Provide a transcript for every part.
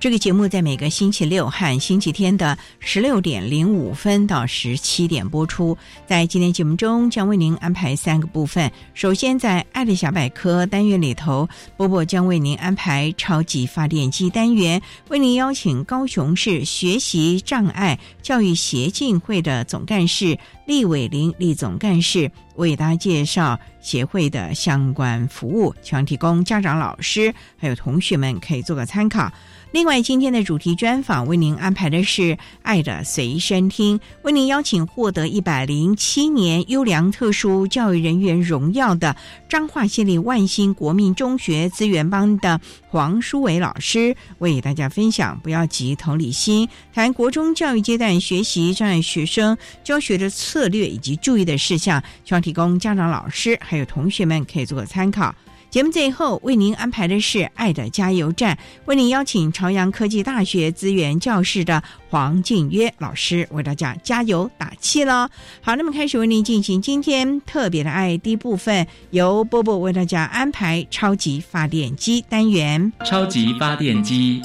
这个节目在每个星期六和星期天的十六点零五分到十七点播出。在今天节目中，将为您安排三个部分。首先，在“爱的小百科”单元里头，波波将为您安排“超级发电机”单元，为您邀请高雄市学习障碍教育协进会的总干事厉伟林厉总干事为大家介绍协会的相关服务，希望提供家长、老师还有同学们可以做个参考。另外，今天的主题专访为您安排的是《爱的随身听》，为您邀请获得一百零七年优良特殊教育人员荣耀的彰化县立万兴国民中学资源班的黄书伟老师，为大家分享“不要急，同理心”，谈国中教育阶段学习障碍学生教学的策略以及注意的事项，希望提供家长、老师还有同学们可以做个参考。节目最后为您安排的是“爱的加油站”，为您邀请朝阳科技大学资源教室的黄静约老师为大家加油打气喽。好，那么开始为您进行今天特别的爱第一部分，由波波为大家安排超级发电机单元。超级发电机，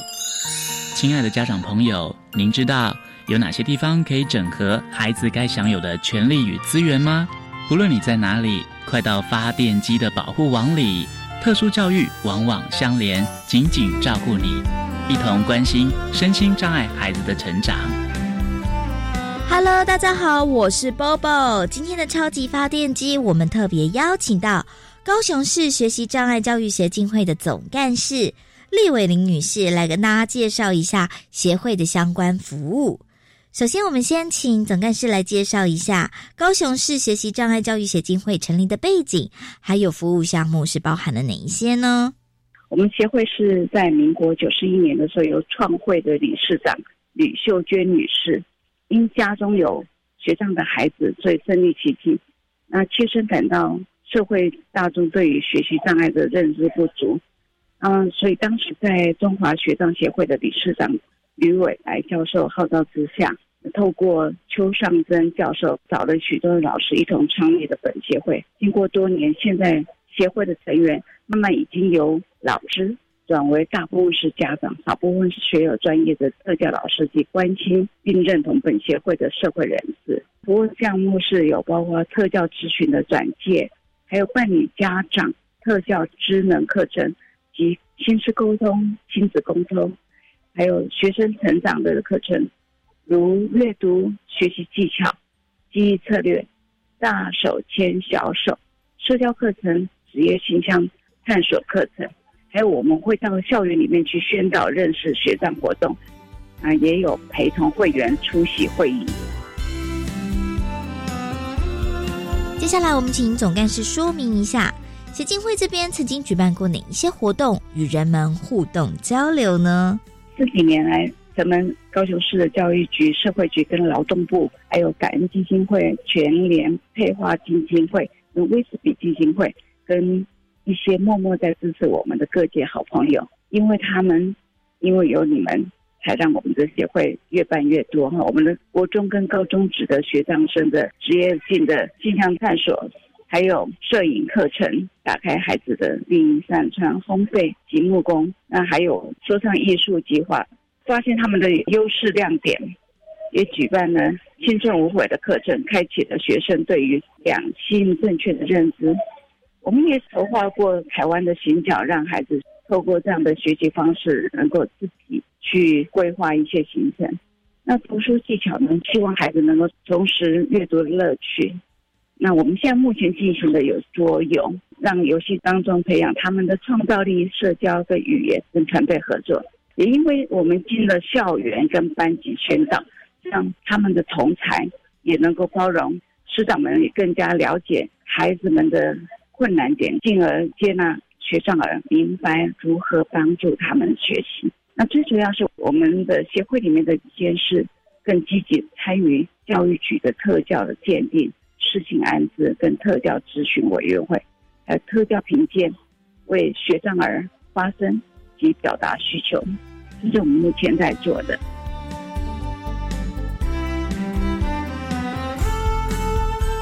亲爱的家长朋友，您知道有哪些地方可以整合孩子该享有的权利与资源吗？不论你在哪里，快到发电机的保护网里。特殊教育往往相连，紧紧照顾你，一同关心身心障碍孩子的成长。Hello，大家好，我是 Bobo。今天的超级发电机，我们特别邀请到高雄市学习障碍教育协进会的总干事厉伟玲女士来跟大家介绍一下协会的相关服务。首先，我们先请总干事来介绍一下高雄市学习障碍教育协进会成立的背景，还有服务项目是包含了哪一些呢？我们协会是在民国九十一年的时候由创会的理事长吕秀娟女士，因家中有学障的孩子，所以身历其境，那切身感到社会大众对于学习障碍的认知不足，嗯，所以当时在中华学障协会的理事长吕伟来教授号召之下。透过邱尚珍教授找了许多老师一同创立的本协会，经过多年，现在协会的成员慢慢已经由老师转为大部分是家长，少部分是学有专业的特教老师及关心并认同本协会的社会人士。服务项目是有包括特教咨询的转介，还有办理家长特教职能课程及亲子沟通、亲子沟通，还有学生成长的课程。如阅读学习技巧、记忆策略、大手牵小手、社交课程、职业形象探索课程，还有我们会到校园里面去宣导认识学长活动，啊，也有陪同会员出席会议。接下来，我们请总干事说明一下，协进会这边曾经举办过哪一些活动，与人们互动交流呢？这几年来。咱们高雄市的教育局、社会局跟劳动部，还有感恩基金会、全联配花基金会、威士比基金会，跟一些默默在支持我们的各界好朋友，因为他们因为有你们才让我们的协会越办越多哈。我们的国中跟高中职的学长生的职业性的镜像探索，还有摄影课程，打开孩子的另一扇窗，烘焙及木工，那还有说唱艺术计划，发现他们的优势亮点，也举办了青春无悔的课程，开启了学生对于两性正确的认知。我们也筹划过台湾的行脚，让孩子透过这样的学习方式，能够自己去规划一些行程。那读书技巧呢？希望孩子能够重拾阅读的乐趣。那我们现在目前进行的有桌游，让游戏当中培养他们的创造力、社交跟语言跟团队合作。也因为我们进了校园跟班级宣导，让他们的同才也能够包容，师长们也更加了解孩子们的。困难点，进而接纳学障儿，明白如何帮助他们学习。那最主要是我们的协会里面的监事更积极参与教育局的特教的鉴定、事情安置跟特教咨询委员会，还有特教评鉴，为学障儿发声及表达需求，这是我们目前在做的。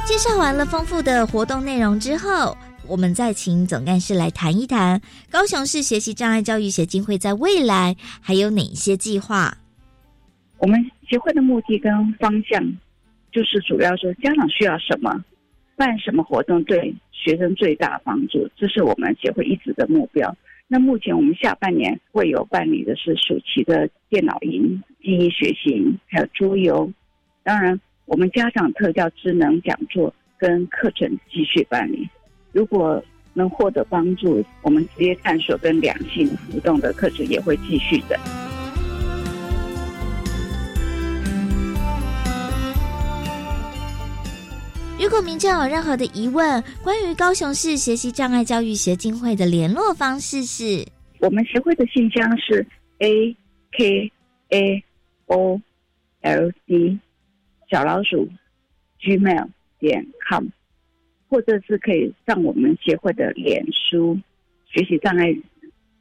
介绍完了丰富的活动内容之后，我们再请总干事来谈一谈高雄市学习障碍教育协进会在未来还有哪些计划。我们协会的目的跟方向，就是主要说家长需要什么，办什么活动对学生最大帮助，这是我们协会一直的目标。那目前我们下半年会有办理的是暑期的电脑营、记忆学习营，还有桌游，当然。我们家长特教智能讲座跟课程继续办理，如果能获得帮助，我们职业探索跟两性互动的课程也会继续的。果民众有任何的疑问，关于高雄市学习障碍教育协进会的联络方式是：我们协会的信箱是 a k a o l c。小老鼠，gmail 点 com，或者是可以上我们协会的脸书学习障碍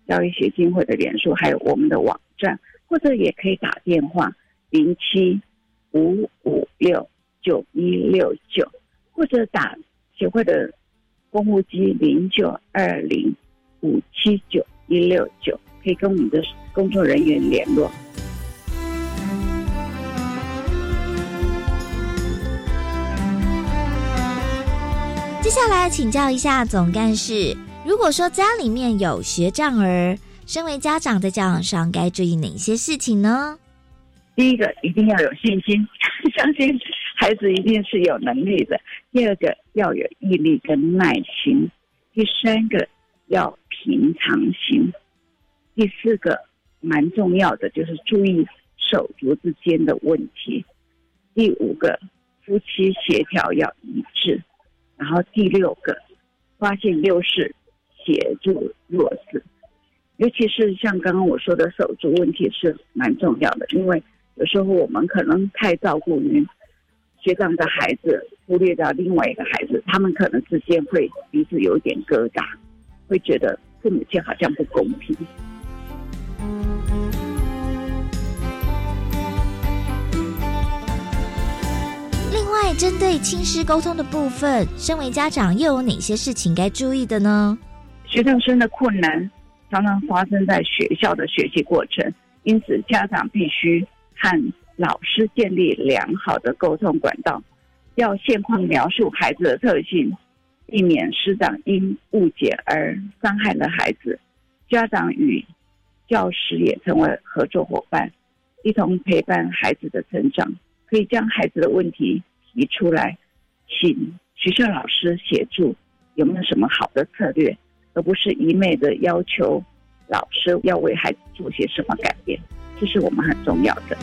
教育协进会的脸书，还有我们的网站，或者也可以打电话零七五五六九一六九，或者打协会的公务机零九二零五七九一六九，可以跟我们的工作人员联络。接下来请教一下总干事，如果说家里面有学障儿，身为家长在教养上该注意哪些事情呢？第一个，一定要有信心，相信孩子一定是有能力的；第二个，要有毅力跟耐心；第三个，要平常心；第四个，蛮重要的就是注意手足之间的问题；第五个，夫妻协调要一致。然后第六个，发现优势，协助弱势，尤其是像刚刚我说的手足问题是蛮重要的，因为有时候我们可能太照顾于学长的孩子，忽略掉另外一个孩子，他们可能之间会彼此有一点疙瘩，会觉得父母亲好像不公平。另外，针对亲师沟通的部分，身为家长又有哪些事情该注意的呢？学生生的困难常常发生在学校的学习过程，因此家长必须和老师建立良好的沟通管道，要现况描述孩子的特性，避免师长因误解而伤害了孩子。家长与教师也成为合作伙伴，一同陪伴孩子的成长，可以将孩子的问题。提出来，请学校老师协助，有没有什么好的策略，而不是一昧的要求老师要为孩子做些什么改变，这是我们很重要的。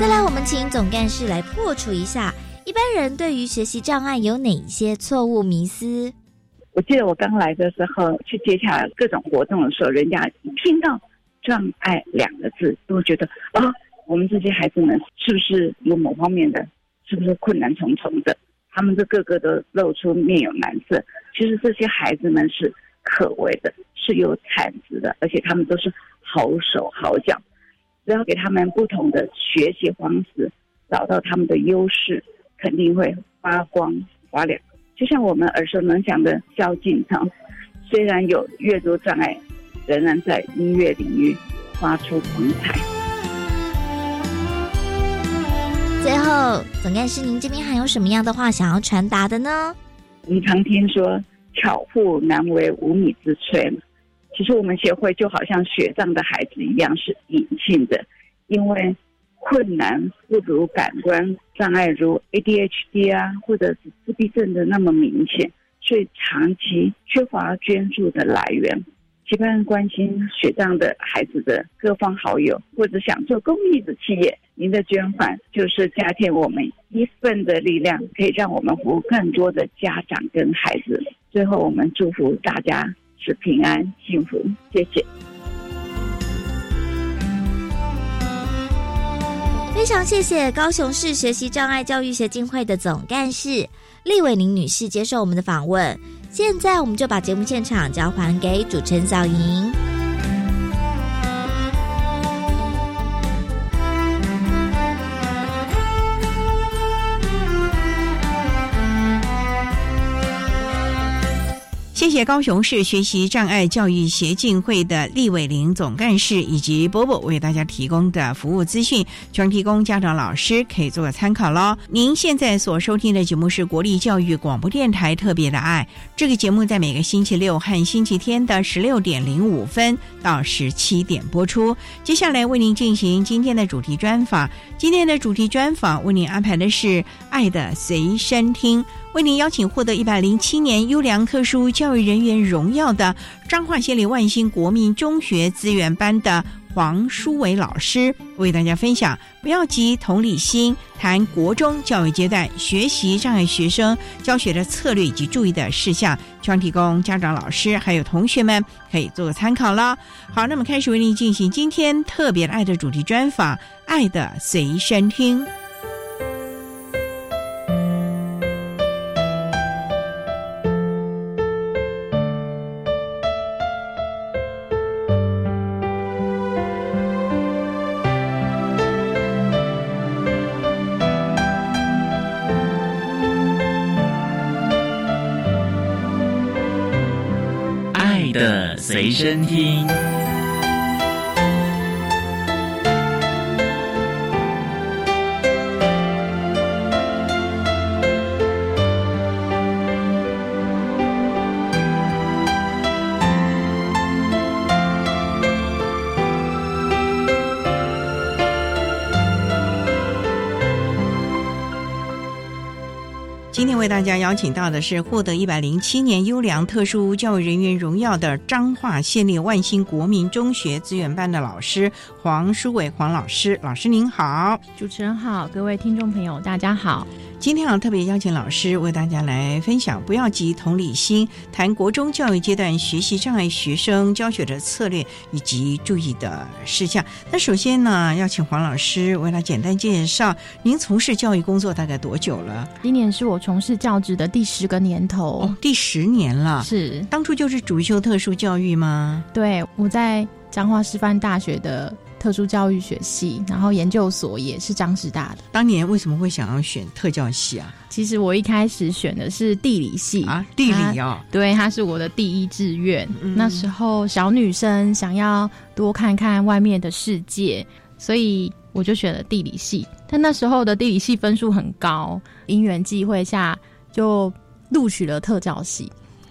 再来，我们请总干事来破除一下一般人对于学习障碍有哪些错误迷思。我记得我刚来的时候去接洽各种活动的时候，人家一听到“障碍”两个字，都会觉得啊。我们这些孩子们是不是有某方面的，是不是困难重重的？他们这个个都露出面有难色。其实这些孩子们是可为的，是有产值的，而且他们都是好手好脚。只要给他们不同的学习方式，找到他们的优势，肯定会发光发亮。就像我们耳熟能详的萧敬腾，虽然有阅读障碍，仍然在音乐领域发出光彩。最后，总干事，您这边还有什么样的话想要传达的呢？我们常听说“巧妇难为无米之炊”，其实我们协会就好像学障的孩子一样，是隐性的，因为困难不如感官障碍如 ADHD 啊，或者是自闭症的那么明显，所以长期缺乏捐助的来源。期盼关心学障的孩子的各方好友，或者想做公益的企业，您的捐款就是加添我们一份的力量，可以让我们服务更多的家长跟孩子。最后，我们祝福大家是平安幸福，谢谢。非常谢谢高雄市学习障碍教育协进会的总干事厉伟宁女士接受我们的访问。现在我们就把节目现场交还给主持人小莹。谢谢高雄市学习障碍教育协进会的厉伟玲总干事以及波波为大家提供的服务资讯，全提供家长老师可以做个参考喽。您现在所收听的节目是国立教育广播电台特别的爱，这个节目在每个星期六和星期天的十六点零五分到十七点播出。接下来为您进行今天的主题专访，今天的主题专访为您安排的是《爱的随身听》。为您邀请获得一百零七年优良特殊教育人员荣耀的彰化县立万兴国民中学资源班的黄书伟老师，为大家分享不要急同理心，谈国中教育阶段学习障碍学生教学的策略以及注意的事项，希望提供家长、老师还有同学们可以做个参考了。好，那么开始为您进行今天特别的爱的主题专访，《爱的随身听》。身听。大家邀请到的是获得一百零七年优良特殊教育人员荣耀的彰化县立万兴国民中学资源班的老师黄书伟黄老师，老师您好，主持人好，各位听众朋友大家好。今天啊特别邀请老师为大家来分享，不要急同理心，谈国中教育阶段学习障碍学生教学的策略以及注意的事项。那首先呢，要请黄老师为他简单介绍，您从事教育工作大概多久了？今年是我从事教职的第十个年头，哦，第十年了。是当初就是主修特殊教育吗？对，我在彰化师范大学的特殊教育学系，然后研究所也是张师大的。当年为什么会想要选特教系啊？其实我一开始选的是地理系啊，地理哦，对，它是我的第一志愿。嗯那时候小女生想要多看看外面的世界，所以我就选了地理系。但那时候的地理系分数很高，因缘际会下就录取了特教系。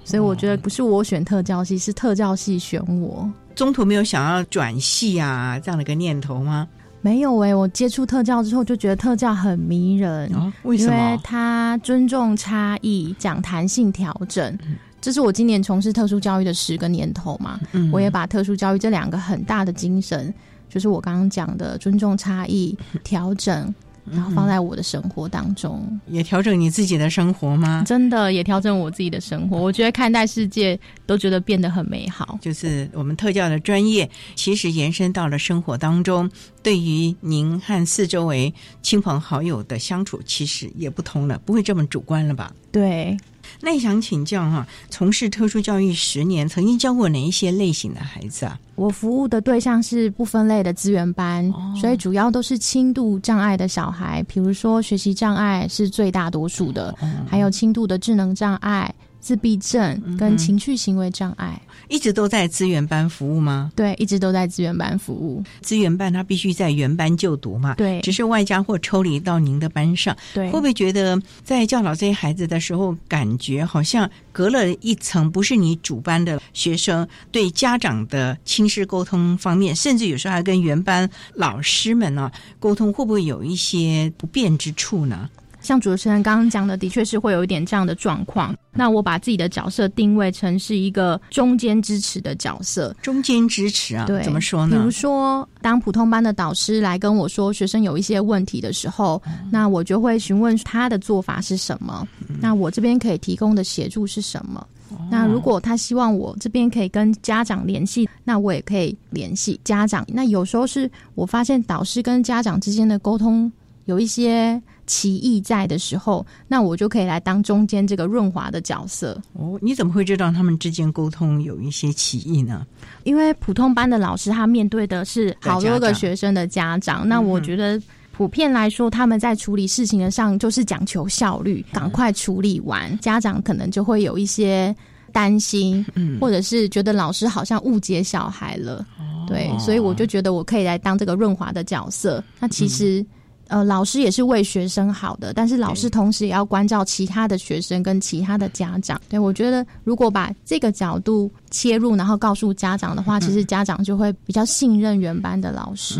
所以我觉得不是我选特教系，是特教系选我。中途没有想要转系啊这样的一个念头吗？没有诶、我接触特教之后就觉得特教很迷人，哦，为什因为么？它尊重差异，讲弹性调整。这是我今年从事特殊教育的十个年头嘛，嗯我也把特殊教育这两个很大的精神，就是我刚刚讲的尊重差异、调整，然后放在我的生活当中，也调整你自己的生活吗？真的也调整我自己的生活。我觉得看待世界都觉得变得很美好。就是我们特教的专业，其实延伸到了生活当中，对于您和四周围亲朋好友的相处，其实也不同了，不会这么主观了吧？对，那也想请教哈，从事特殊教育十年，曾经教过哪一些类型的孩子啊？我服务的对象是不分类的资源班，所以主要都是轻度障碍的小孩，比如说学习障碍是最大多数的，还有轻度的智能障碍。自闭症跟情绪行为障碍，一直都在资源班服务吗？对，一直都在资源班服务。资源班他必须在原班就读嘛？对，只是外加或抽离到您的班上。对，会不会觉得在教导这些孩子的时候，感觉好像隔了一层，不是你主班的学生对家长的亲师沟通方面，甚至有时候还跟原班老师们呢沟通，会不会有一些不便之处呢？像主持人刚刚讲的，的确是会有一点这样的状况。那我把自己的角色定位成是一个中间支持的角色，中间支持啊，对，怎么说呢？比如说，当普通班的导师来跟我说学生有一些问题的时候，那我就会询问他的做法是什么，那我这边可以提供的协助是什么？那如果他希望我这边可以跟家长联系，那我也可以联系家长。那有时候是我发现导师跟家长之间的沟通有一些。歧义在的时候，那我就可以来当中间这个润滑的角色。哦，你怎么会知道他们之间沟通有一些歧义呢？因为普通班的老师他面对的是好多个学生的家长，那我觉得普遍来说，他们在处理事情的上就是讲求效率，赶快处理完，家长可能就会有一些担心，或者是觉得老师好像误解小孩了。对，所以我就觉得我可以来当这个润滑的角色。那其实。呃，老师也是为学生好的，但是老师同时也要关照其他的学生跟其他的家长。对我觉得，如果把这个角度切入，然后告诉家长的话，其实家长就会比较信任原班的老师。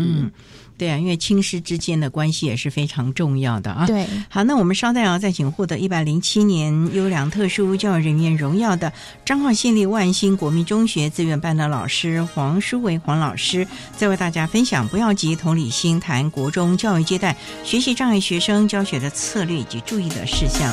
对啊，因为亲师之间的关系也是非常重要的啊。对，好，那我们稍待啊，再请获得一百零七年优良特殊教育人员荣耀的彰化县立万兴国民中学资源班的老师黄淑伟黄老师，再为大家分享不要急同理心谈国中教育阶段学习障碍学生教学的策略以及注意的事项。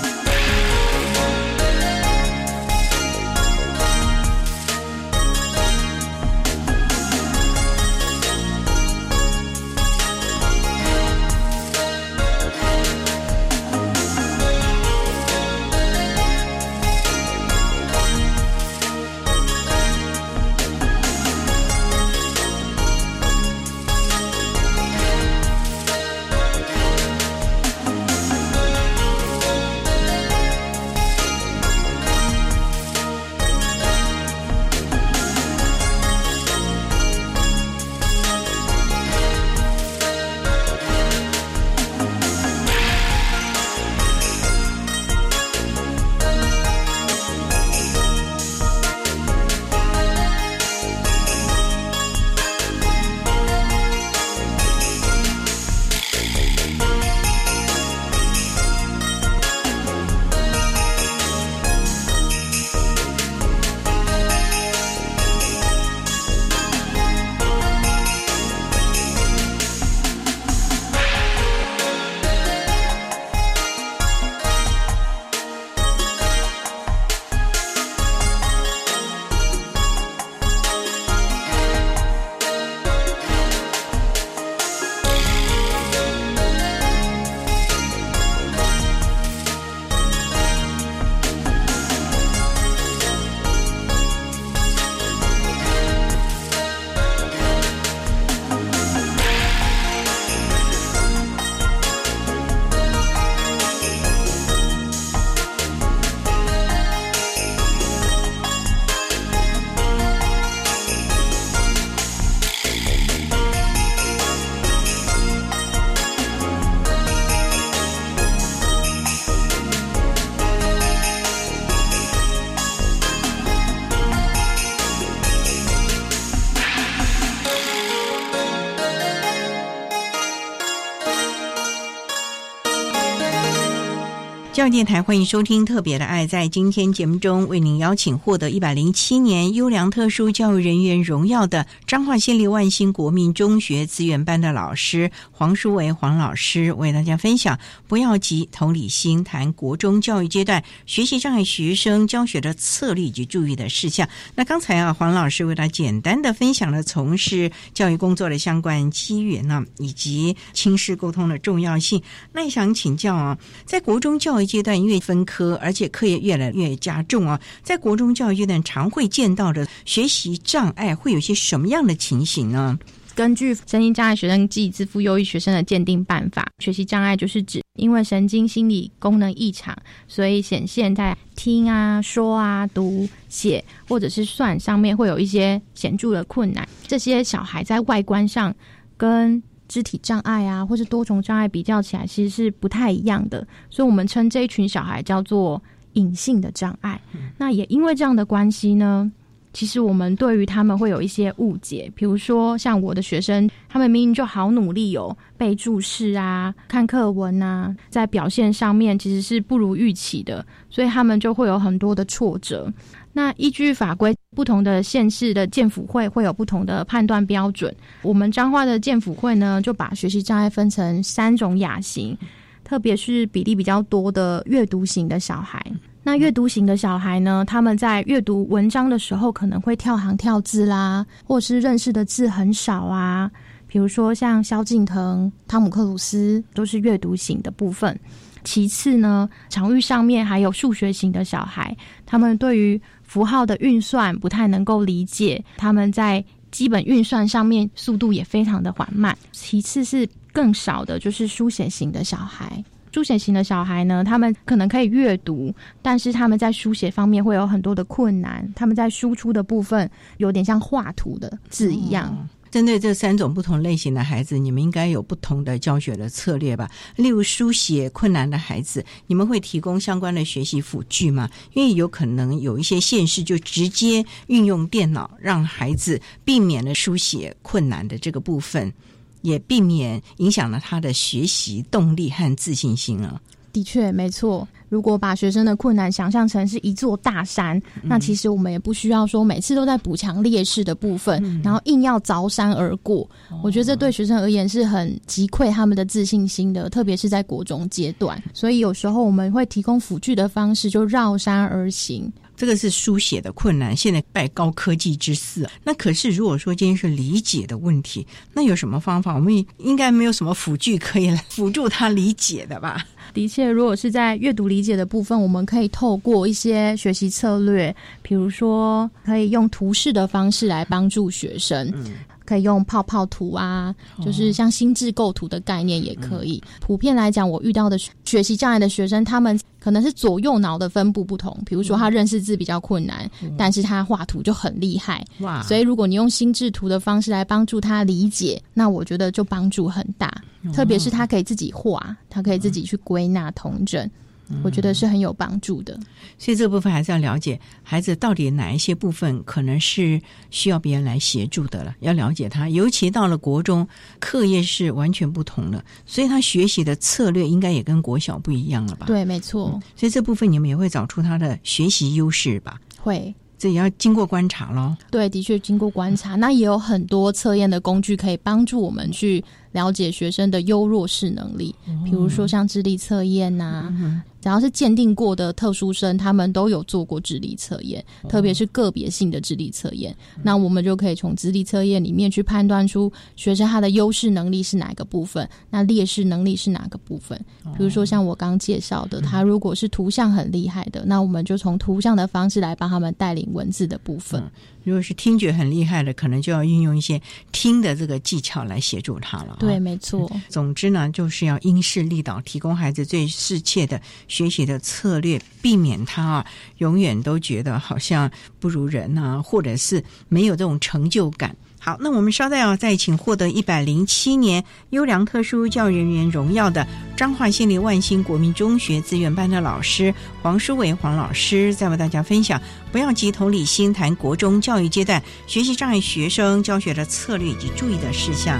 电台欢迎收听《特别的爱》。在今天节目中，为您邀请获得一百零七年优良特殊教育人员荣耀的彰化县立万兴国民中学资源班的老师黄淑维黄老师，为大家分享“不要急，同理心”谈国中教育阶段学习障碍学生教学的策略以及注意的事项。那刚才啊，黄老师为他简单的分享了从事教育工作的相关机缘呢，以及亲师沟通的重要性。那也想请教啊，在国中教育阶阶段越分科，而且课业越来越加重啊，在国中教育阶段常会见到的学习障碍会有些什么样的情形呢？根据身心障碍学生及自负优异学生的鉴定办法，学习障碍就是指因为神经心理功能异常，所以显现在听啊、说啊、读、写或者是算上面会有一些显著的困难。这些小孩在外观上跟肢体障碍啊，或是多重障碍比较起来，其实是不太一样的。所以我们称这一群小孩叫做隐性的障碍。那也因为这样的关系呢。其实我们对于他们会有一些误解，比如说像我的学生，他们明明就好努力哦，背注释啊、看课文啊，在表现上面其实是不如预期的，所以他们就会有很多的挫折。那依据法规，不同的县市的建辅会会有不同的判断标准。我们彰化的建辅会呢，就把学习障碍分成三种亚型，特别是比例比较多的阅读型的小孩。那阅读型的小孩呢？他们在阅读文章的时候，可能会跳行跳字啦，或是认识的字很少啊。比如说像萧敬腾、汤姆克鲁斯，都是阅读型的部分。其次呢，场域上面还有数学型的小孩，他们对于符号的运算不太能够理解，他们在基本运算上面速度也非常的缓慢。其次是更少的，就是书写型的小孩。书写型的小孩呢，他们可能可以阅读，但是他们在书写方面会有很多的困难。他们在输出的部分有点像画图的字一样。针对这三种不同类型的孩子，你们应该有不同的教学的策略吧？例如书写困难的孩子，你们会提供相关的学习辅具吗？因为有可能有一些县市就直接运用电脑，让孩子避免了书写困难的这个部分。也避免影响了他的学习动力和自信心啊。的确，没错。如果把学生的困难想象成是一座大山，那其实我们也不需要说每次都在补强劣势的部分，然后硬要凿山而过。我觉得这对学生而言是很击溃他们的自信心的，特别是在国中阶段。所以有时候我们会提供辅具的方式，就绕山而行。这个是书写的困难，现在拜高科技之赐。那可是如果说今天是理解的问题，那有什么方法？我们应该没有什么辅具可以来辅助他理解的吧？的确，如果是在阅读理解的部分，我们可以透过一些学习策略，比如说可以用图示的方式来帮助学生。可以用泡泡图啊，就是像心智构图的概念也可以。普遍来讲，我遇到的学习障碍的学生，他们可能是左右脑的分布不同。比如说，他认识字比较困难，但是他画图就很厉害。哇！所以，如果你用心智图的方式来帮助他理解，那我觉得就帮助很大。特别是他可以自己画，他可以自己去归纳同整。我觉得是很有帮助的，所以这部分还是要了解孩子到底哪一些部分可能是需要别人来协助的了。要了解他，尤其到了国中，课业是完全不同的，所以他学习的策略应该也跟国小不一样了吧？对，没错。所以这部分你们也会找出他的学习优势吧？会，这也要经过观察喽。对，的确经过观察，那也有很多测验的工具可以帮助我们去了解学生的优弱势能力，比如说像智力测验呐。只要是鉴定过的特殊生，他们都有做过智力测验，特别是个别性的智力测验。那我们就可以从智力测验里面去判断出学生他的优势能力是哪个部分，那劣势能力是哪个部分。比如说像我刚介绍的，他如果是图像很厉害的，那我们就从图像的方式来帮他们带领文字的部分。如果是听觉很厉害的，可能就要运用一些听的这个技巧来协助他了。对，没错。总之呢，就是要因势利导，提供孩子最适切的学习的策略，避免他啊永远都觉得好像不如人啊，或者是没有这种成就感。好，那我们稍待啊，再请获得一百零七年优良特殊教育人员荣耀的彰化县立万兴国民中学资源班的老师黄书伟黄老师，再为大家分享不要急同理心，谈国中教育阶段学习障碍学生教学的策略以及注意的事项。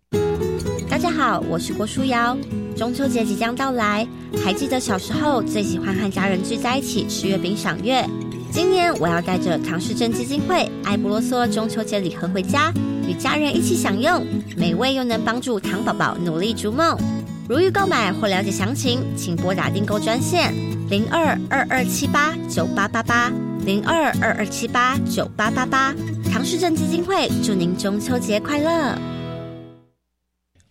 大家好，我是郭书瑶。中秋节即将到来，还记得小时候最喜欢和家人聚在一起吃月饼赏月。今年我要带着唐氏症基金会爱不啰嗦中秋节礼盒回家，与家人一起享用，美味又能帮助糖宝宝努力逐梦。如欲购买或了解详情，请拨打订购专线零二二二七八九八八八零二二二七八九八八八。唐氏症基金会祝您中秋节快乐！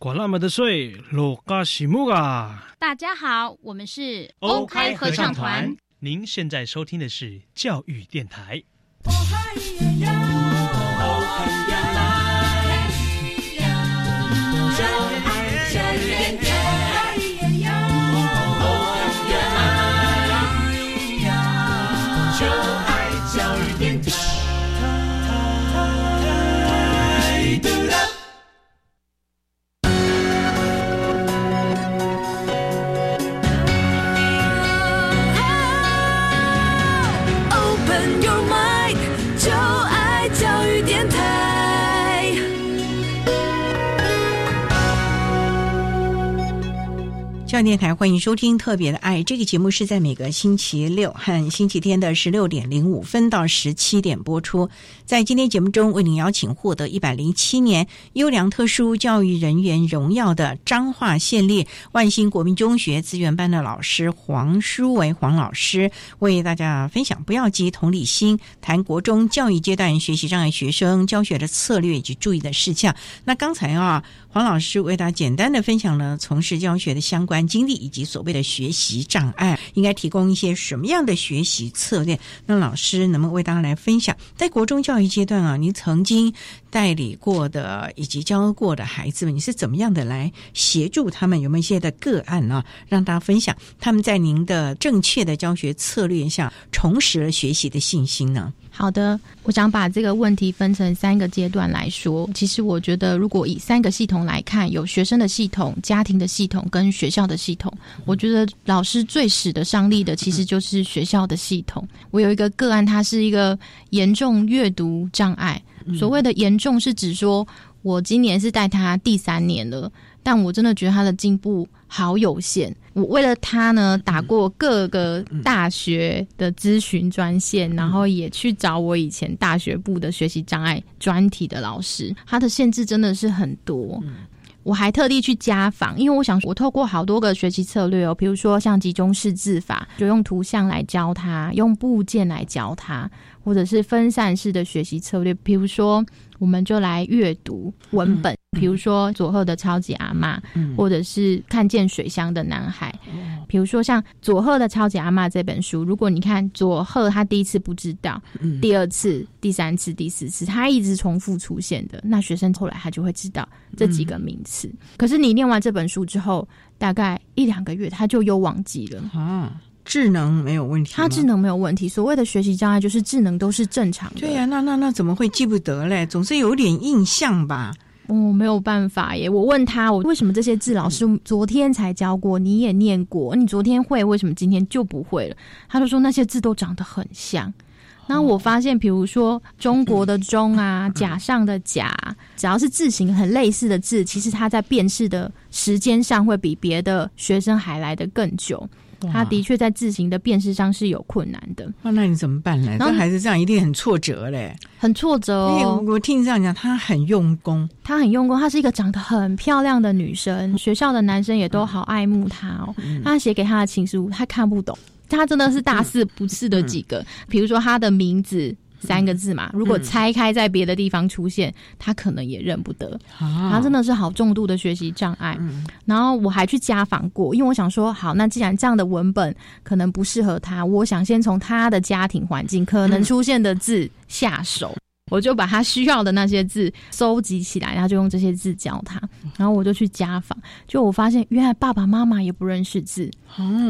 管那么的水，罗嘎西木啊！大家好，我们是欧开合唱团。您现在收听的是教育电台。教育电台欢迎收听《特别的爱》这个节目，是在每个星期六和星期天的十六点零五分到十七点播出。在今天节目中，为您邀请获得一百零七年优良特殊教育人员荣耀的彰化县立万兴国民中学资源班的老师黄书维黄老师，为大家分享不要急同理心，谈国中教育阶段学习障碍学生教学的策略以及注意的事项。那刚才啊，黄老师为大家简单的分享了从事教学的相关经历以及所谓的学习障碍，应该提供一些什么样的学习策略？那老师能不能为大家来分享，在国中教育阶段啊，您曾经代理过的以及教过的孩子们，你是怎么样的来协助他们？有没有一些的个案呢、啊？让大家分享他们在您的正确的教学策略下重拾了学习的信心呢？好的，我想把这个问题分成三个阶段来说。其实我觉得，如果以三个系统来看，有学生的系统、家庭的系统跟学校的系统。我觉得老师最使得上力的，其实就是学校的系统。我有一个个案，他是一个严重阅读障碍。所谓的严重，是指说我今年是带他第三年了，但我真的觉得他的进步好有限。我为了他呢，打过各个大学的咨询专线，然后也去找我以前大学部的学习障碍专题的老师，他的限制真的是很多。我还特地去家访，因为我想，我透过好多个学习策略哦，比如说像集中式字法，就用图像来教他，用部件来教他，或者是分散式的学习策略，比如说，我们就来阅读文本，比如说佐贺的超级阿嬷，或者是看见水乡的男孩，比如说像佐贺的超级阿妈这本书，如果你看佐贺他第一次不知道，第二次、第三次、第四次，他一直重复出现的，那学生后来他就会知道这几个名词。可是你念完这本书之后，大概一两个月他就又忘记了啊。智能没有问题，他智能没有问题。所谓的学习障碍就是智能都是正常的。对呀、啊，那那那怎么会记不得嘞？总是有点印象吧。哦，没有办法耶。我问他，我为什么这些字老师昨天才教过，你也念过，你昨天会，为什么今天就不会了？他就说那些字都长得很像。那我发现，比如说中国的“中”啊，甲上的“甲”，只要是字形很类似的字，其实它在辨识的时间上会比别的学生还来得更久。他的确在字形的辨识上是有困难的。那那你怎么办呢？这孩子这样一定很挫折嘞，很挫折哦。我听你这样讲，他很用功，他很用功，她是一个长得很漂亮的女生，学校的男生也都好爱慕她哦。他写给他的情书，他看不懂，他真的是大四不是的几个，比如说他的名字。三个字嘛，如果拆开在别的地方出现，他可能也认不得。他真的是好重度的学习障碍。然后我还去家访过，因为我想说，好，那既然这样的文本可能不适合他，我想先从他的家庭环境可能出现的字下手。我就把他需要的那些字收集起来，然后就用这些字教他。然后我就去家访，就我发现原来爸爸妈妈也不认识字。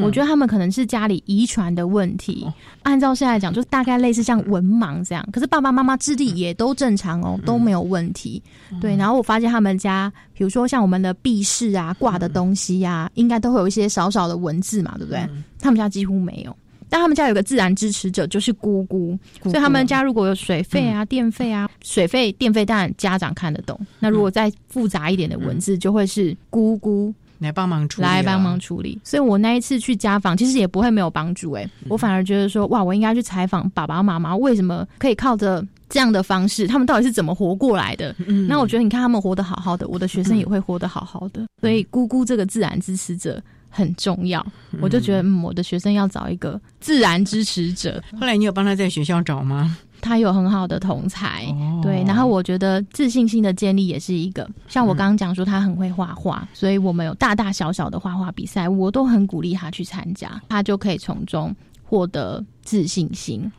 我觉得他们可能是家里遗传的问题。按照现在讲，就大概类似像文盲这样。可是爸爸妈妈智力也都正常哦，都没有问题。对，然后我发现他们家，比如说像我们的壁饰啊、挂的东西呀，应该都会有一些少少的文字嘛，对不对？他们家几乎没有。但他们家有个自然支持者，就是姑姑，所以他们家如果有水费啊、电费啊，水费、电费当然家长看得懂。那如果再复杂一点的文字，就会是姑姑来帮忙处理，来帮忙处理。所以我那一次去家访，其实也不会没有帮助。哎，我反而觉得说，哇，我应该去采访爸爸妈妈，为什么可以靠着这样的方式，他们到底是怎么活过来的？那我觉得，你看他们活得好好的，我的学生也会活得好好的。所以，姑姑这个自然支持者。很重要，我就觉得嗯我的学生要找一个自然支持者。后来你有帮他在学校找吗？他有很好的同才，对。然后我觉得自信心的建立也是一个。像我刚刚讲说，他很会画画，所以我们有大大小小的画画比赛，我都很鼓励他去参加，他就可以从中获得自信心。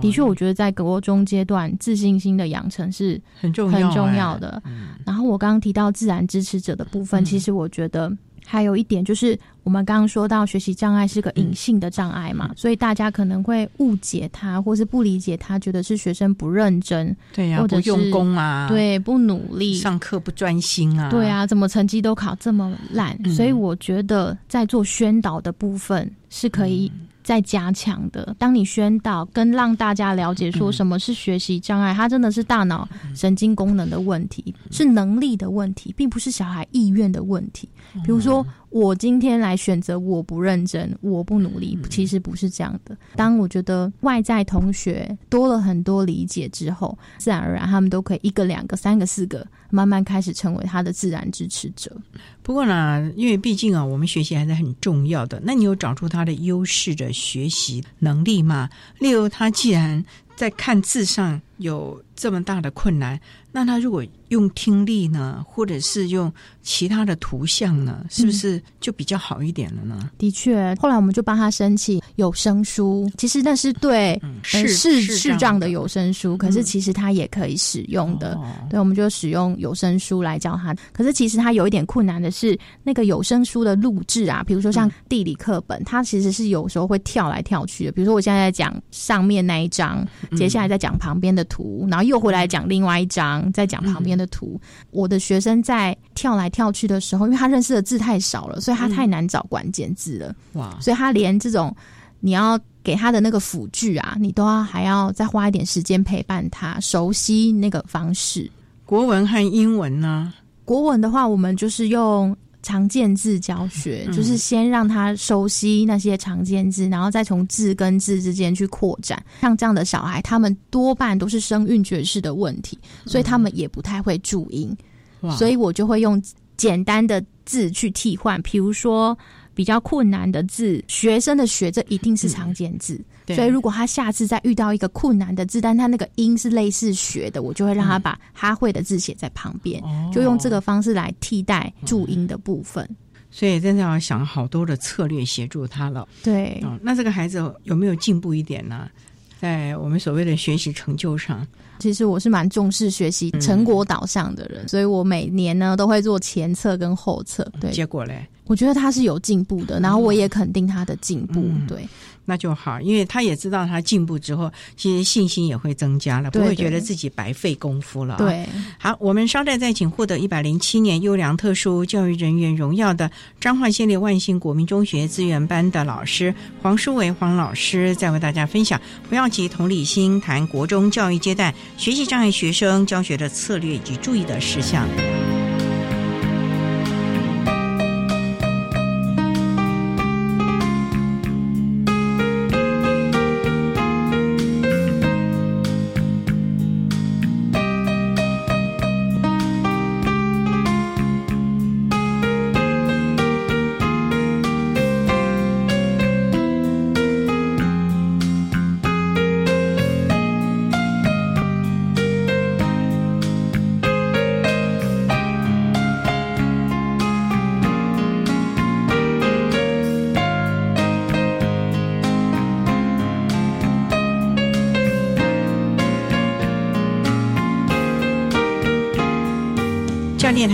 的确，我觉得在国中阶段，自信心的养成是很重要、很重要的。然后我刚刚提到自然支持者的部分，其实我觉得。还有一点就是，我们刚刚说到学习障碍是个隐性的障碍嘛，所以大家可能会误解他，或是不理解他，觉得是学生不认真，对呀，或者用功啊，对，不努力，上课不专心啊，对啊，怎么成绩都考这么烂？所以我觉得在做宣导的部分是可以。在加强的。当你宣导跟让大家了解说什么是学习障碍，它真的是大脑神经功能的问题，是能力的问题，并不是小孩意愿的问题。比如说。我今天来选择我不认真，我不努力，其实不是这样的。当我觉得外在同学多了很多理解之后，自然而然他们都可以一个、两个、三个、四个，慢慢开始成为他的自然支持者。不过呢，因为毕竟啊，我们学习还是很重要的。那你有找出他的优势的学习能力吗？例如，他既然在看字上有这么大的困难，那他如果用听力呢，或者是用其他的图像呢，是不是就比较好一点了呢？的确，后来我们就帮他申请有声书，其实那是对视视障的有声书，可是其实他也可以使用的。对，我们就使用有声书来教他。可是其实他有一点困难的是，那个有声书的录制啊，比如说像地理课本，它其实是有时候会跳来跳去的。比如说我现在在讲上面那一章，接下来在讲旁边的图，然后又回来讲另外一张，再讲旁边。的图，我的学生在跳来跳去的时候，因为他认识的字太少了，所以他太难找关键字了。哇！所以他连这种你要给他的那个辅具啊，你都要还要再花一点时间陪伴他熟悉那个方式。国文和英文呢？国文的话，我们就是用。常见字教学就是先让他熟悉那些常见字，然后再从字跟字之间去扩展。像这样的小孩，他们多半都是声韵爵士的问题，所以他们也不太会注音。所以我就会用简单的字去替换，比如说。比较困难的字，学生的学这一定是常见字，所以如果他下次再遇到一个困难的字，但他那个音是类似学的，我就会让他把他会的字写在旁边，就用这个方式来替代注音的部分。所以真的要想好多的策略协助他了。对，那这个孩子有没有进步一点呢？在我们所谓的学习成就上？其实我是蛮重视学习成果导向的人，所以我每年呢都会做前测跟后测。对，结果嘞，我觉得他是有进步的，然后我也肯定他的进步。对。那就好，因为他也知道他进步之后，其实信心也会增加了，不会觉得自己白费功夫了。对，好，我们稍待再请获得一百零七年优良特殊教育人员荣耀的彰化县立万兴国民中学资源班的老师黄淑伟黄老师，再为大家分享不要急同理心，谈国中教育阶段学习障碍学生教学的策略以及注意的事项。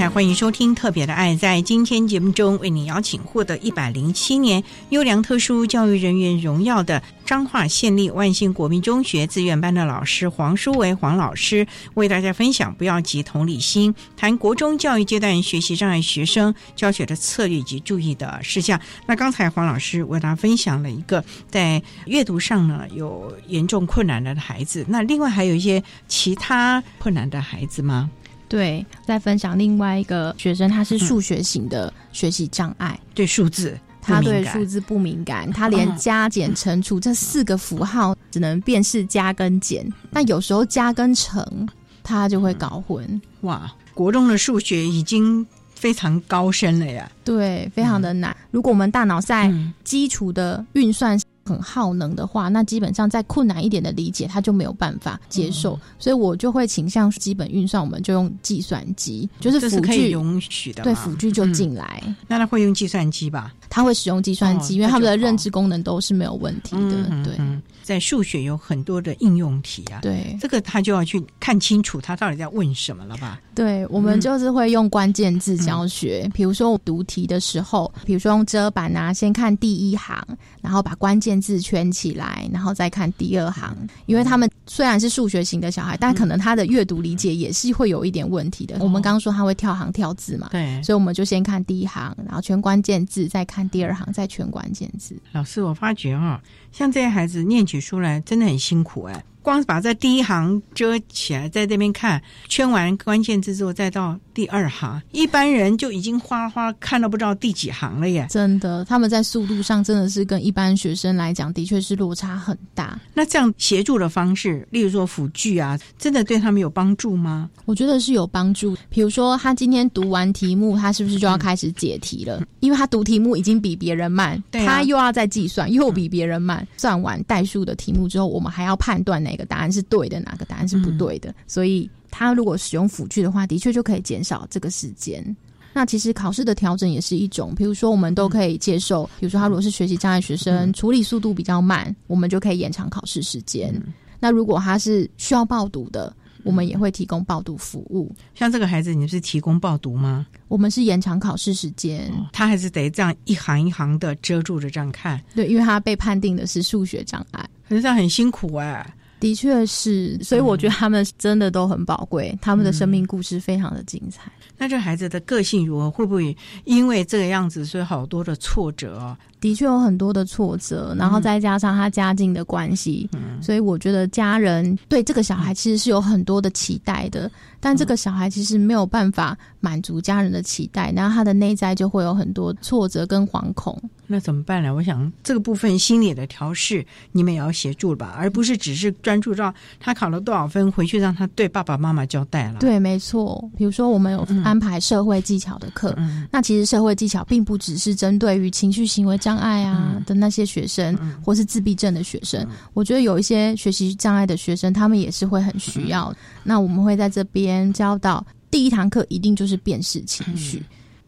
欢迎收听《特别的爱》。在今天节目中，为你邀请获得一百零七年优良特殊教育人员荣耀的彰化县立万兴国民中学自愿班的老师黄淑维黄老师，为大家分享“不要急同理心”，谈国中教育阶段学习障碍学生教学的策略及注意的事项。那刚才黄老师为大家分享了一个在阅读上呢有严重困难的孩子，那另外还有一些其他困难的孩子吗？对，再分享另外一个学生，他是数学型的学习障碍，对数字，他对数字不敏感，他连加减乘除这四个符号只能辨识加跟减，但有时候加跟乘他就会搞混。哇，国中的数学已经非常高深了呀，对，非常的难。如果我们大脑在基础的运算。很耗能的话，那基本上再困难一点的理解，他就没有办法接受，所以我就会倾向基本运算，我们就用计算机，就是辅具允许的，对辅具就进来。那他会用计算机吧？他会使用计算机，因为他们的认知功能都是没有问题的。对，在数学有很多的应用题啊，对。这个他就要去看清楚他到底在问什么了吧？对，我们就是会用关键字教学，比如说我读题的时候，比如说用遮板啊，先看第一行，然后把关键字圈起来，然后再看第二行，因为他们虽然是数学型的小孩，但可能他的阅读理解也是会有一点问题的。我们刚刚说他会跳行跳字嘛，对，所以我们就先看第一行，然后圈关键字，再看看第二行，在全关键字。老师，我发觉哈，像这些孩子念起书来真的很辛苦哎。光把这第一行遮起来，在这边看，圈完关键字之后，再到第二行，一般人就已经哗哗看到不知道第几行了耶！真的，他们在速度上真的是跟一般学生来讲，的确是落差很大。那这样协助的方式，例如说辅具啊，真的对他们有帮助吗？我觉得是有帮助。比如说，他今天读完题目，他是不是就要开始解题了？因为他读题目已经比别人慢，他又要再计算，又比别人慢。算完代数的题目之后，我们还要判断哪。哪个答案是对的，哪个答案是不对的？所以他如果使用辅具的话，的确就可以减少这个时间。那其实考试的调整也是一种，比如说我们都可以接受，比如说他如果是学习障碍学生，处理速度比较慢，我们就可以延长考试时间。那如果他是需要报读的，我们也会提供报读服务。像这个孩子，你是提供报读吗？我们是延长考试时间，他还是得这样一行一行的遮住着这样看。对，因为他被判定的是数学障碍，可是这样很辛苦哎。的确是，所以我觉得他们真的都很宝贵，他们的生命故事非常的精彩。那这孩子的个性如何？会不会因为这个样子，所以好多的挫折？的确有很多的挫折，然后再加上他家境的关系，所以我觉得家人对这个小孩其实是有很多的期待的，但这个小孩其实没有办法满足家人的期待，然后他的内在就会有很多挫折跟惶恐。那怎么办呢？我想这个部分心理的调试，你们也要协助吧，而不是只是专注到他考了多少分，回去让他对爸爸妈妈交代了。对，没错。比如说，我们有安排社会技巧的课，那其实社会技巧并不只是针对于情绪行为障碍啊的那些学生，或是自闭症的学生。我觉得有一些学习障碍的学生，他们也是会很需要。那我们会在这边教到第一堂课，一定就是辨识情绪。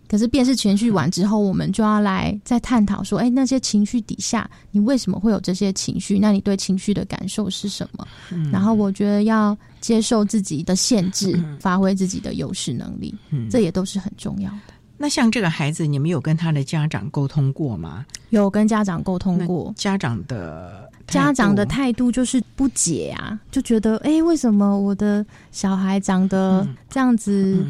可是辨识情绪完之后，我们就要来再探讨说，哎，那些情绪底下，你为什么会有这些情绪？那你对情绪的感受是什么？然后我觉得要接受自己的限制，发挥自己的优势能力，这也都是很重要的。那像这个孩子，你们有跟他的家长沟通过吗？有跟家长沟通过，家长的家长的态度就是不解啊，就觉得，哎，为什么我的小孩长得这样子？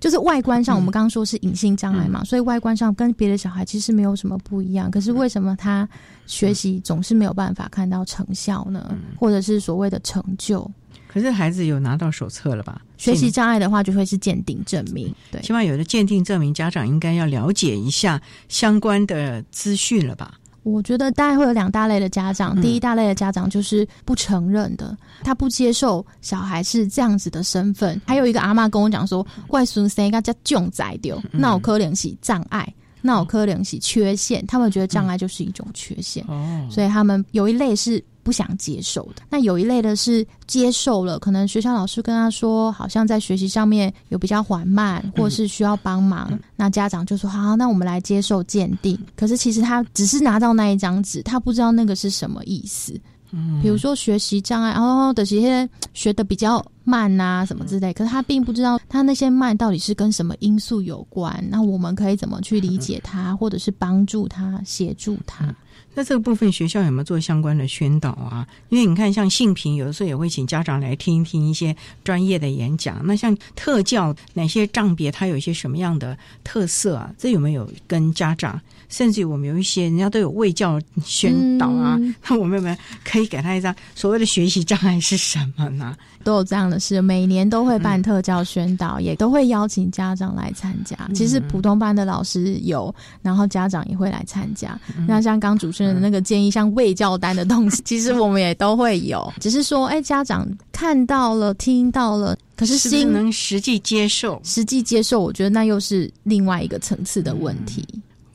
就是外观上，我们刚刚说是隐性障碍嘛，所以外观上跟别的小孩其实没有什么不一样。可是为什么他学习总是没有办法看到成效呢？或者是所谓的成就？可是孩子有拿到手册了吧？学习障碍的话，就会是鉴定证明。对，起码有的鉴定证明，家长应该要了解一下相关的资讯了吧？我觉得大概会有两大类的家长，第一大类的家长就是不承认的，他不接受小孩是这样子的身份。还有一个阿妈跟我讲说，外孙生个叫囧仔丢，脑科联系障碍，脑科联系缺陷，他们觉得障碍就是一种缺陷，所以他们有一类是。不想接受的，那有一类的是接受了，可能学校老师跟他说，好像在学习上面有比较缓慢，或是需要帮忙，那家长就说好，那我们来接受鉴定。可是其实他只是拿到那一张纸，他不知道那个是什么意思。嗯，比如说学习障碍，哦的这些学的比较慢啊什么之类，可是他并不知道他那些慢到底是跟什么因素有关。那我们可以怎么去理解他，或者是帮助他、协助他？那这个部分学校有没有做相关的宣导啊？因为你看，像性平有的时候也会请家长来听一听一些专业的演讲。那像特教哪些账别，它有一些什么样的特色啊？这有没有跟家长？甚至我们有一些人家都有卫教宣导啊，那我们有没有可以给他一张所谓的学习障碍是什么呢？都有这样的事，每年都会办特教宣导，也都会邀请家长来参加。其实普通班的老师有，然后家长也会来参加。那像刚主持人的那个建议，像卫教单的东西，其实我们也都会有，只是说，哎，家长看到了、听到了，可是心能实际接受，实际接受，我觉得那又是另外一个层次的问题。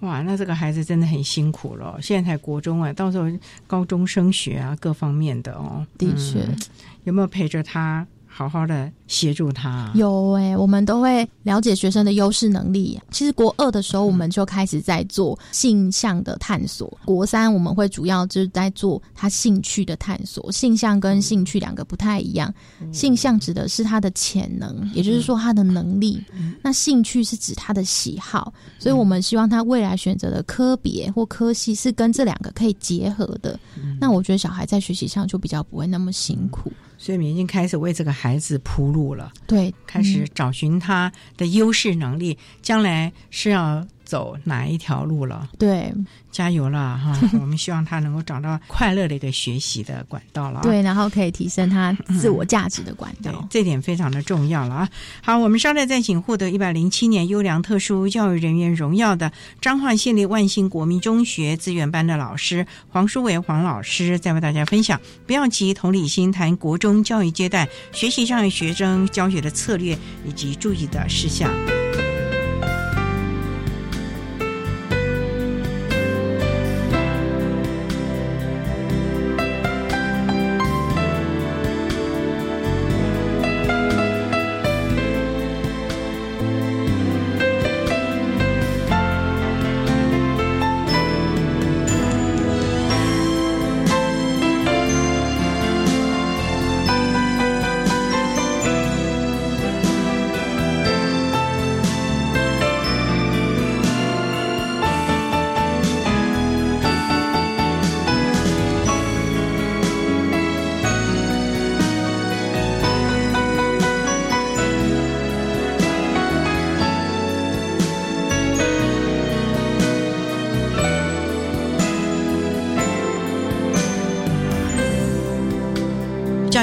哇，那这个孩子真的很辛苦了。现在才国中啊，到时候高中升学啊，各方面的哦，的确，有没有陪着他？好好的协助他，有哎，我们都会了解学生的优势能力。其实国二的时候，我们就开始在做性向的探索。国三我们会主要就是在做他兴趣的探索。性向跟兴趣两个不太一样，性向指的是他的潜能，也就是说他的能力。那兴趣是指他的喜好，所以我们希望他未来选择的科别或科系是跟这两个可以结合的。那我觉得小孩在学习上就比较不会那么辛苦。所以，我们已经开始为这个孩子铺路了。对，开始找寻他的优势能力，将来是要走哪一条路了？对。加油了哈！我们希望他能够找到快乐的一个学习的管道了。对，然后可以提升他自我价值的管道，这点非常的重要了啊！好，我们稍待再请获得一百零七年优良特殊教育人员荣耀的彰化县立万兴国民中学资源班的老师黄淑伟黄老师，再为大家分享不要急同理心谈国中教育阶段学习障碍学生教学的策略以及注意的事项。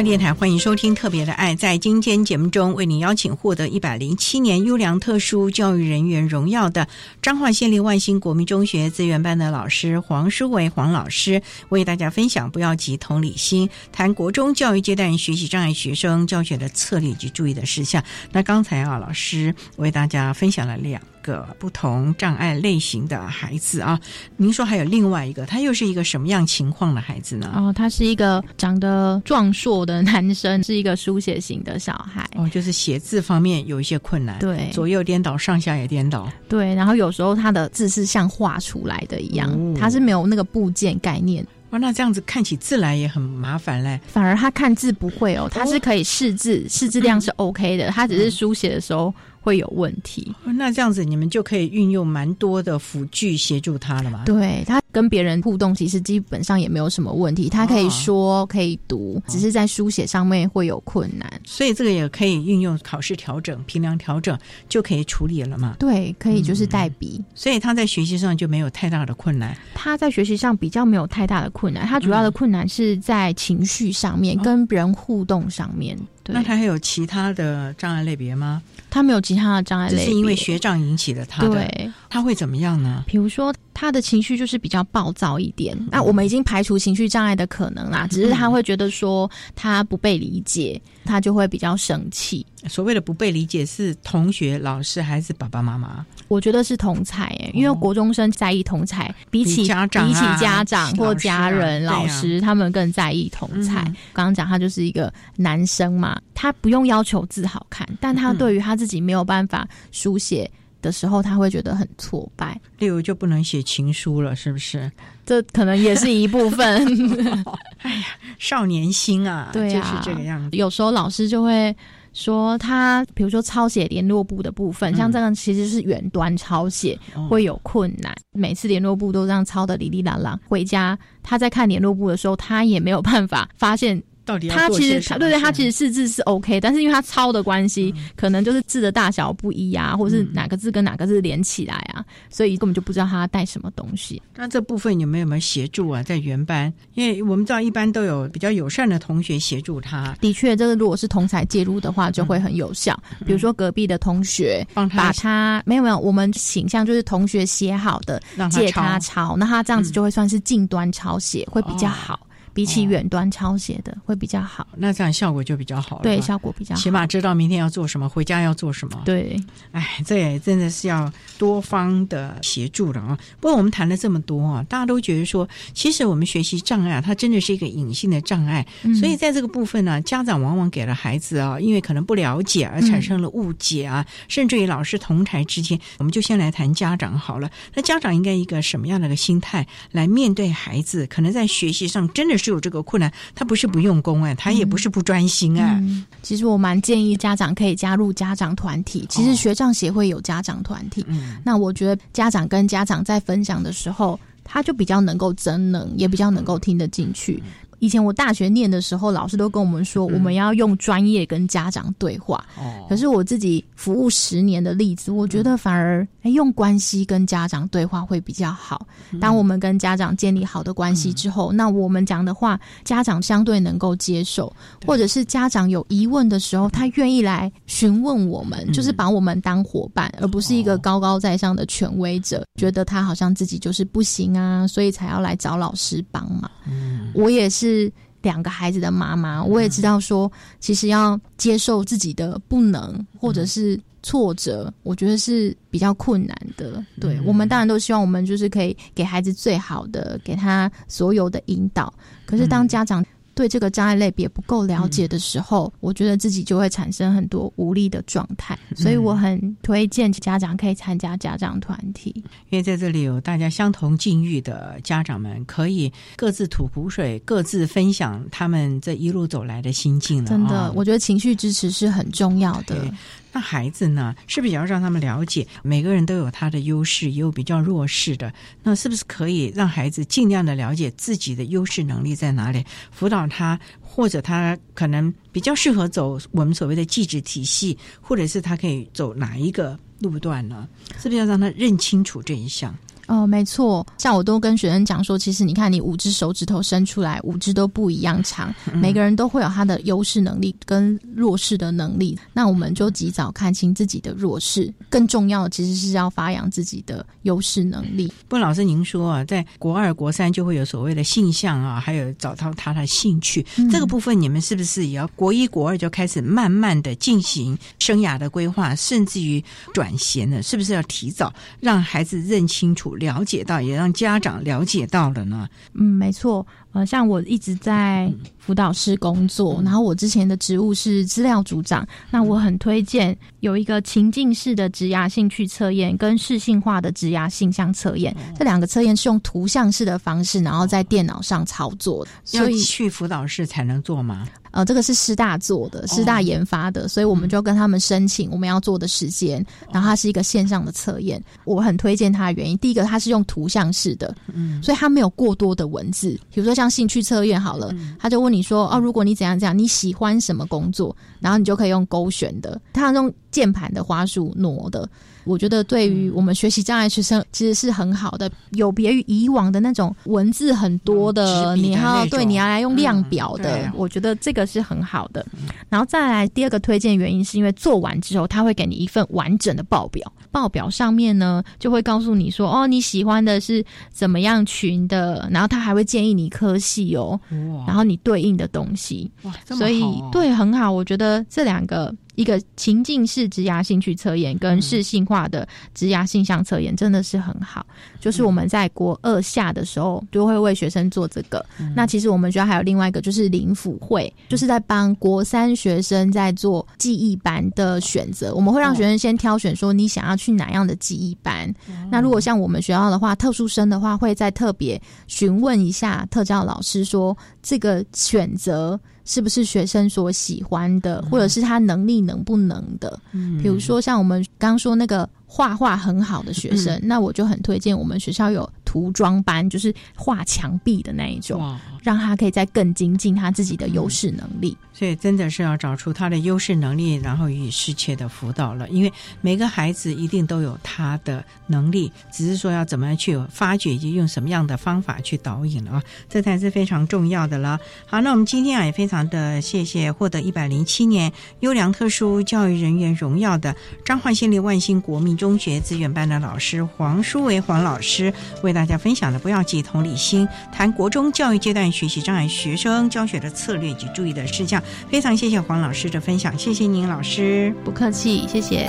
电台欢迎收听《特别的爱》。在今天节目中，为您邀请获得一百零七年优良特殊教育人员荣耀的彰化县立万兴国民中学资源班的老师黄书伟黄老师，为大家分享“不要急，同理心”，谈国中教育阶段学习障碍学生教学的策略及注意的事项。那刚才啊，老师为大家分享了两。个不同障碍类型的孩子啊，您说还有另外一个，他又是一个什么样情况的孩子呢？哦，他是一个长得壮硕的男生，是一个书写型的小孩。哦，就是写字方面有一些困难，对，左右颠倒，上下也颠倒，对。然后有时候他的字是像画出来的一样，他是没有那个部件概念。哇，那这样子看起字来也很麻烦嘞。反而他看字不会哦，他是可以识字，识字量是 OK 的，他只是书写的时候。会有问题，那这样子你们就可以运用蛮多的辅具协助他了嘛？对他跟别人互动，其实基本上也没有什么问题。他可以说，可以读，只是在书写上面会有困难。所以这个也可以运用考试调整、评量调整就可以处理了嘛？对，可以就是代笔。所以他在学习上就没有太大的困难。他在学习上比较没有太大的困难，他主要的困难是在情绪上面、跟人互动上面。那他还有其他的障碍类别吗？他没有其他的障碍类别，是因为学障引起的。他对，他会怎么样呢？比如说，他的情绪就是比较暴躁一点。那我们已经排除情绪障碍的可能啦，只是他会觉得说他不被理解，他就会比较生气。所谓的不被理解，是同学、老师还是爸爸妈妈？我觉得是同才诶，因为国中生在意同才，比起家长、比起家长或家人、老师，他们更在意同才。刚刚讲他就是一个男生嘛，他不用要求字好看，但他对于他自己没有办法书写的时候，他会觉得很挫败。例如就不能写情书了，是不是？这可能也是一部分。哎呀，少年心啊，对啊，就是这个样子。有时候老师就会。说他，比如说抄写联络簿的部分，像这样其实是远端抄写会有困难，每次联络簿都这样抄的哩哩啦啦，回家他在看联络簿的时候，他也没有办法发现。他其实他对对，他其实是字是 OK，但是因为他抄的关系，可能就是字的大小不一啊，或者是哪个字跟哪个字连起来啊，所以根本就不知道他带什么东西。那这部分你们有没有协助啊？在原班，因为我们知道一般都有比较友善的同学协助他。的确，这个如果是同才介入的话，就会很有效。比如说隔壁的同学帮他把他没有没有，我们倾向就是同学写好的借他抄，那他这样子就会算是近端抄写，会比较好。比起远端抄写的会比较好，那这样效果就比较好。对，效果比较好，起码知道明天要做什么，回家要做什么。对，哎，这也真的是要多方的协助了啊。不过我们谈了这么多啊，大家都觉得说，其实我们学习障碍它真的是一个隐性的障碍，所以在这个部分呢，家长往往给了孩子啊，因为可能不了解而产生了误解啊，甚至于老师同台之间，我们就先来谈家长好了。那家长应该一个什么样的一个心态来面对孩子？可能在学习上真的。是有这个困难，他不是不用功哎，他也不是不专心哎。其实我蛮建议家长可以加入家长团体。其实学长协会有家长团体，那我觉得家长跟家长在分享的时候，他就比较能够真能，也比较能够听得进去。以前我大学念的时候，老师都跟我们说，我们要用专业跟家长对话。哦。可是我自己服务十年的例子，我觉得反而哎，用关系跟家长对话会比较好。当我们跟家长建立好的关系之后，那我们讲的话，家长相对能够接受，或者是家长有疑问的时候，他愿意来询问我们，就是把我们当伙伴，而不是一个高高在上的权威者，觉得他好像自己就是不行啊，所以才要来找老师帮忙。嗯，我也是。是两个孩子的妈妈，我也知道说，其实要接受自己的不能或者是挫折，我觉得是比较困难的。对我们当然都希望我们就是可以给孩子最好的，给他所有的引导。可是当家长。对这个障碍类别不够了解的时候，我觉得自己就会产生很多无力的状态，所以我很推荐家长可以参加家长团体，因为在这里有大家相同境遇的家长们，可以各自吐苦水，各自分享他们这一路走来的心境。真的，我觉得情绪支持是很重要的。那孩子呢？是不是也要让他们了解，每个人都有他的优势，也有比较弱势的？那是不是可以让孩子尽量的了解自己的优势能力在哪里，辅导他，或者他可能比较适合走我们所谓的技职体系，或者是他可以走哪一个路段呢？是不是要让他认清楚这一项？哦，没错，像我都跟学生讲说，其实你看，你五只手指头伸出来，五只都不一样长，每个人都会有他的优势能力跟弱势的能力。那我们就及早看清自己的弱势，更重要的其实是要发扬自己的优势能力。不，老师您说啊，在国二、国三就会有所谓的性向啊，还有找到他的兴趣这个部分，你们是不是也要国一、国二就开始慢慢的进行生涯的规划，甚至于转衔呢？是不是要提早让孩子认清楚？了解到，也让家长了解到了呢。嗯，没错。呃，像我一直在辅导室工作，然后我之前的职务是资料组长。那我很推荐有一个情境式的职涯兴趣测验，跟视性化的职涯性向测验。这两个测验是用图像式的方式，然后在电脑上操作。所以去辅导室才能做吗？呃，这个是师大做的，师大研发的，所以我们就跟他们申请我们要做的时间。然后它是一个线上的测验，我很推荐它的原因，第一个它是用图像式的，嗯，所以它没有过多的文字，比如说。像兴趣测验好了，他就问你说：“哦，如果你怎样怎样，你喜欢什么工作？”然后你就可以用勾选的，它用键盘的花束挪的。我觉得对于我们学习障碍学生其实是很好的，有别于以往的那种文字很多的，你要对你要来用量表的，我觉得这个是很好的。然后再来第二个推荐原因是因为做完之后他会给你一份完整的报表，报表上面呢就会告诉你说哦你喜欢的是怎么样群的，然后他还会建议你科系哦，然后你对应的东西。哇，所以对很好，我觉得这两个。一个情境式职涯兴趣测验跟适性化的职涯性向测验，真的是很好。就是我们在国二下的时候就会为学生做这个。那其实我们学校还有另外一个，就是灵辅会，就是在帮国三学生在做记忆班的选择。我们会让学生先挑选说你想要去哪样的记忆班。那如果像我们学校的话，特殊生的话，会再特别询问一下特教老师说这个选择。是不是学生所喜欢的，或者是他能力能不能的？比如说像我们刚刚说那个画画很好的学生，那我就很推荐我们学校有涂装班，就是画墙壁的那一种，让他可以再更精进他自己的优势能力。所以真的是要找出他的优势能力，然后予以适切的辅导了。因为每个孩子一定都有他的能力，只是说要怎么样去发掘，以及用什么样的方法去导引了啊，这才是非常重要的了。好，那我们今天啊也非常的谢谢获得一百零七年优良特殊教育人员荣耀的彰化县立万兴国民中学资源班的老师黄淑维黄老师，为大大家分享的不要记同理心，谈国中教育阶段学习障碍学生教学的策略及注意的事项。非常谢谢黄老师的分享，谢谢您老师，不客气，谢谢。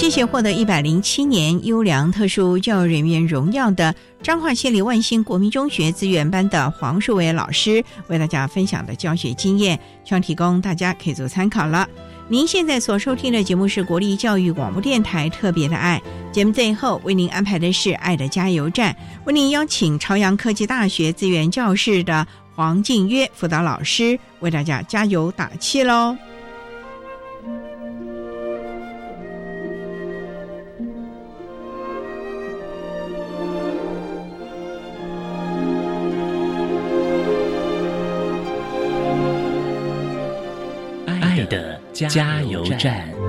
谢谢获得一百零七年优良特殊教育人员荣耀的彰化县立万兴国民中学资源班的黄树伟老师，为大家分享的教学经验，希望提供大家可以做参考了。您现在所收听的节目是国立教育广播电台特别的爱节目，最后为您安排的是爱的加油站，为您邀请朝阳科技大学资源教室的黄静约辅导老师为大家加油打气喽。加油站。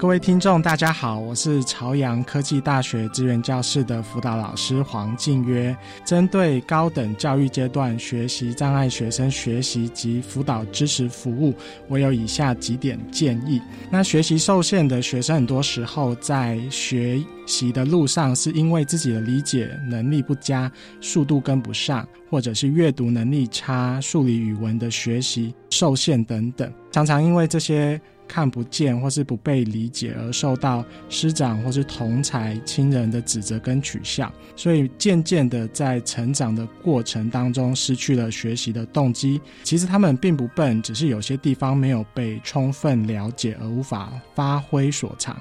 各位听众，大家好，我是朝阳科技大学资源教室的辅导老师黄静约。针对高等教育阶段学习障碍学生学习及辅导支持服务，我有以下几点建议。那学习受限的学生，很多时候在学习的路上，是因为自己的理解能力不佳，速度跟不上，或者是阅读能力差，数理语文的学习受限等等，常常因为这些。看不见或是不被理解而受到师长或是同才亲人的指责跟取笑，所以渐渐的在成长的过程当中失去了学习的动机。其实他们并不笨，只是有些地方没有被充分了解而无法发挥所长。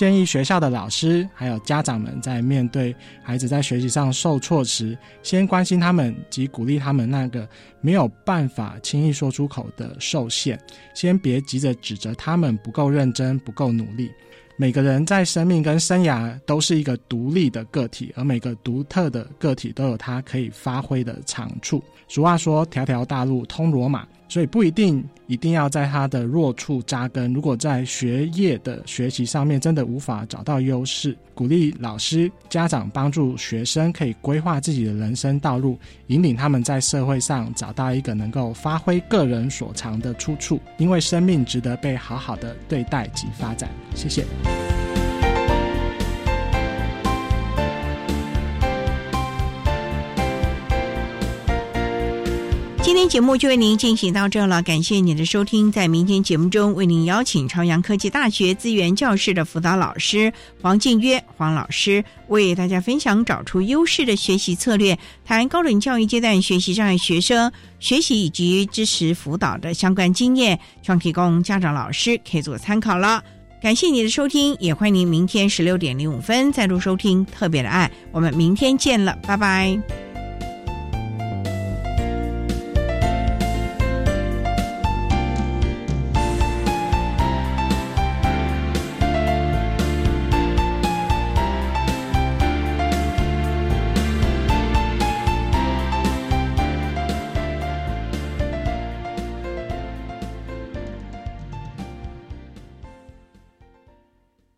建议学校的老师还有家长们在面对孩子在学习上受挫时，先关心他们及鼓励他们那个没有办法轻易说出口的受限，先别急着指责他们不够认真、不够努力。每个人在生命跟生涯都是一个独立的个体，而每个独特的个体都有他可以发挥的长处。俗话说：“条条大路通罗马。”所以不一定一定要在他的弱处扎根。如果在学业的学习上面真的无法找到优势，鼓励老师、家长帮助学生可以规划自己的人生道路，引领他们在社会上找到一个能够发挥个人所长的出处。因为生命值得被好好的对待及发展。谢谢。今天节目就为您进行到这了，感谢您的收听。在明天节目中，为您邀请朝阳科技大学资源教室的辅导老师黄静约黄老师，为大家分享找出优势的学习策略，谈高等教育阶段学习障碍学生学习以及支持辅导的相关经验，希望提供家长老师可以做参考了。感谢你的收听，也欢迎您明天十六点零五分再度收听特别的爱。我们明天见了，拜拜。